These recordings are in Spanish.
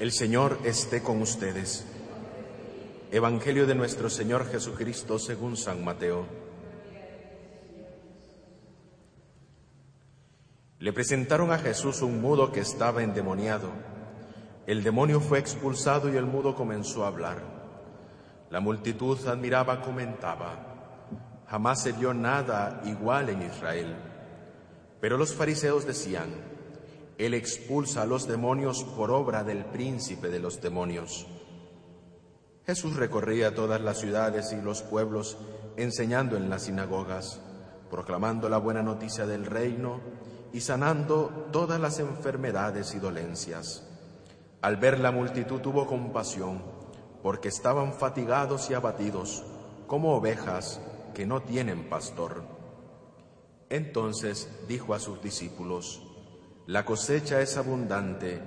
El Señor esté con ustedes. Evangelio de nuestro Señor Jesucristo según San Mateo. Le presentaron a Jesús un mudo que estaba endemoniado. El demonio fue expulsado y el mudo comenzó a hablar. La multitud admiraba, comentaba, jamás se vio nada igual en Israel. Pero los fariseos decían, Él expulsa a los demonios por obra del príncipe de los demonios. Jesús recorría todas las ciudades y los pueblos enseñando en las sinagogas, proclamando la buena noticia del reino y sanando todas las enfermedades y dolencias. Al ver la multitud tuvo compasión, porque estaban fatigados y abatidos, como ovejas que no tienen pastor. Entonces dijo a sus discípulos, La cosecha es abundante,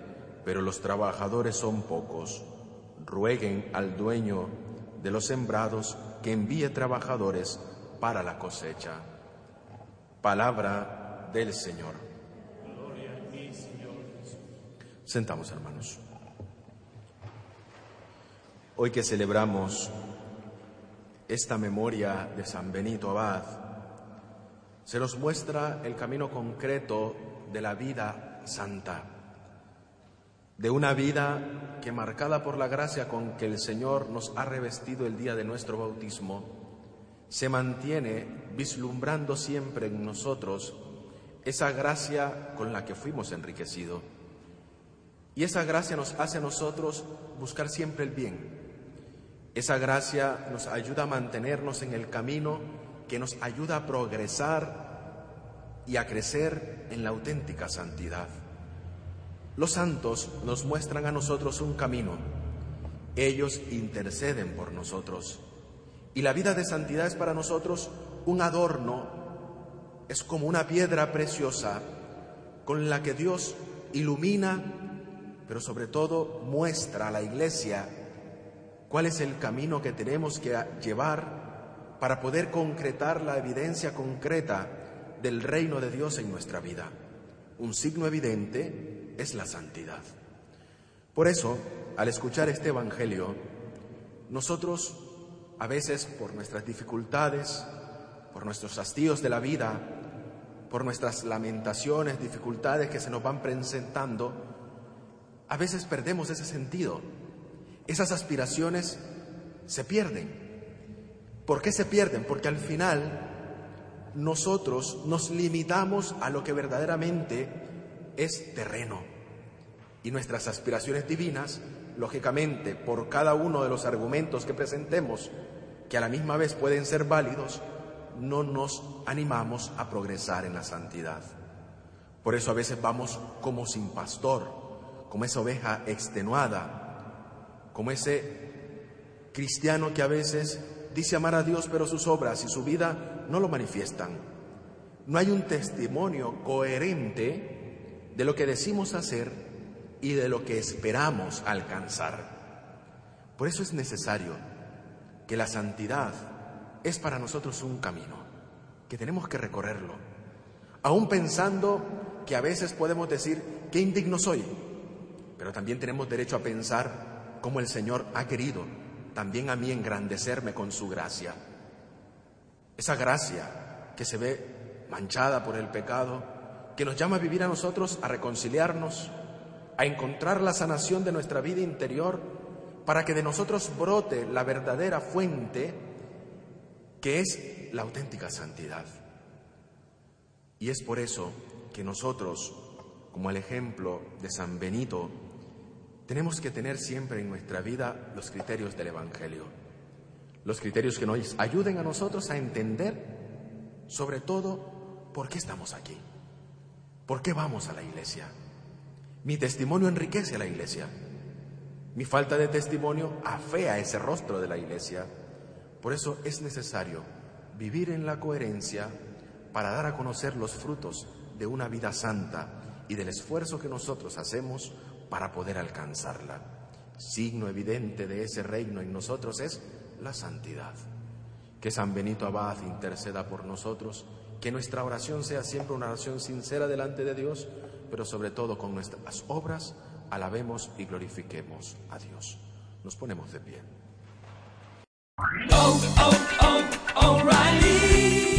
pero los trabajadores son pocos. Rueguen al dueño de los sembrados que envíe trabajadores para la cosecha. Palabra del Señor. Sentamos, hermanos. Hoy que celebramos esta memoria de San Benito Abad, se nos muestra el camino concreto de la vida santa, de una vida que marcada por la gracia con que el Señor nos ha revestido el día de nuestro bautismo, se mantiene vislumbrando siempre en nosotros esa gracia con la que fuimos enriquecidos. Y esa gracia nos hace a nosotros buscar siempre el bien. Esa gracia nos ayuda a mantenernos en el camino que nos ayuda a progresar y a crecer en la auténtica santidad. Los santos nos muestran a nosotros un camino. Ellos interceden por nosotros. Y la vida de santidad es para nosotros un adorno es como una piedra preciosa con la que Dios ilumina, pero sobre todo muestra a la iglesia cuál es el camino que tenemos que llevar para poder concretar la evidencia concreta del reino de Dios en nuestra vida. Un signo evidente es la santidad. Por eso, al escuchar este Evangelio, nosotros, a veces por nuestras dificultades, por nuestros hastíos de la vida, por nuestras lamentaciones, dificultades que se nos van presentando, a veces perdemos ese sentido. Esas aspiraciones se pierden. ¿Por qué se pierden? Porque al final nosotros nos limitamos a lo que verdaderamente es terreno. Y nuestras aspiraciones divinas, lógicamente, por cada uno de los argumentos que presentemos, que a la misma vez pueden ser válidos, no nos animamos a progresar en la santidad. Por eso a veces vamos como sin pastor, como esa oveja extenuada, como ese cristiano que a veces dice amar a Dios, pero sus obras y su vida no lo manifiestan. No hay un testimonio coherente de lo que decimos hacer y de lo que esperamos alcanzar. Por eso es necesario que la santidad es para nosotros un camino, que tenemos que recorrerlo, aún pensando que a veces podemos decir, qué indigno soy, pero también tenemos derecho a pensar cómo el Señor ha querido también a mí engrandecerme con su gracia. Esa gracia que se ve manchada por el pecado, que nos llama a vivir a nosotros, a reconciliarnos, a encontrar la sanación de nuestra vida interior, para que de nosotros brote la verdadera fuente que es la auténtica santidad. Y es por eso que nosotros, como el ejemplo de San Benito, tenemos que tener siempre en nuestra vida los criterios del Evangelio, los criterios que nos ayuden a nosotros a entender, sobre todo, por qué estamos aquí, por qué vamos a la iglesia. Mi testimonio enriquece a la iglesia. Mi falta de testimonio afea ese rostro de la iglesia. Por eso es necesario vivir en la coherencia para dar a conocer los frutos de una vida santa y del esfuerzo que nosotros hacemos para poder alcanzarla. Signo evidente de ese reino en nosotros es la santidad. Que San Benito Abad interceda por nosotros, que nuestra oración sea siempre una oración sincera delante de Dios, pero sobre todo con nuestras obras alabemos y glorifiquemos a Dios. Nos ponemos de pie. Oh, oh, oh,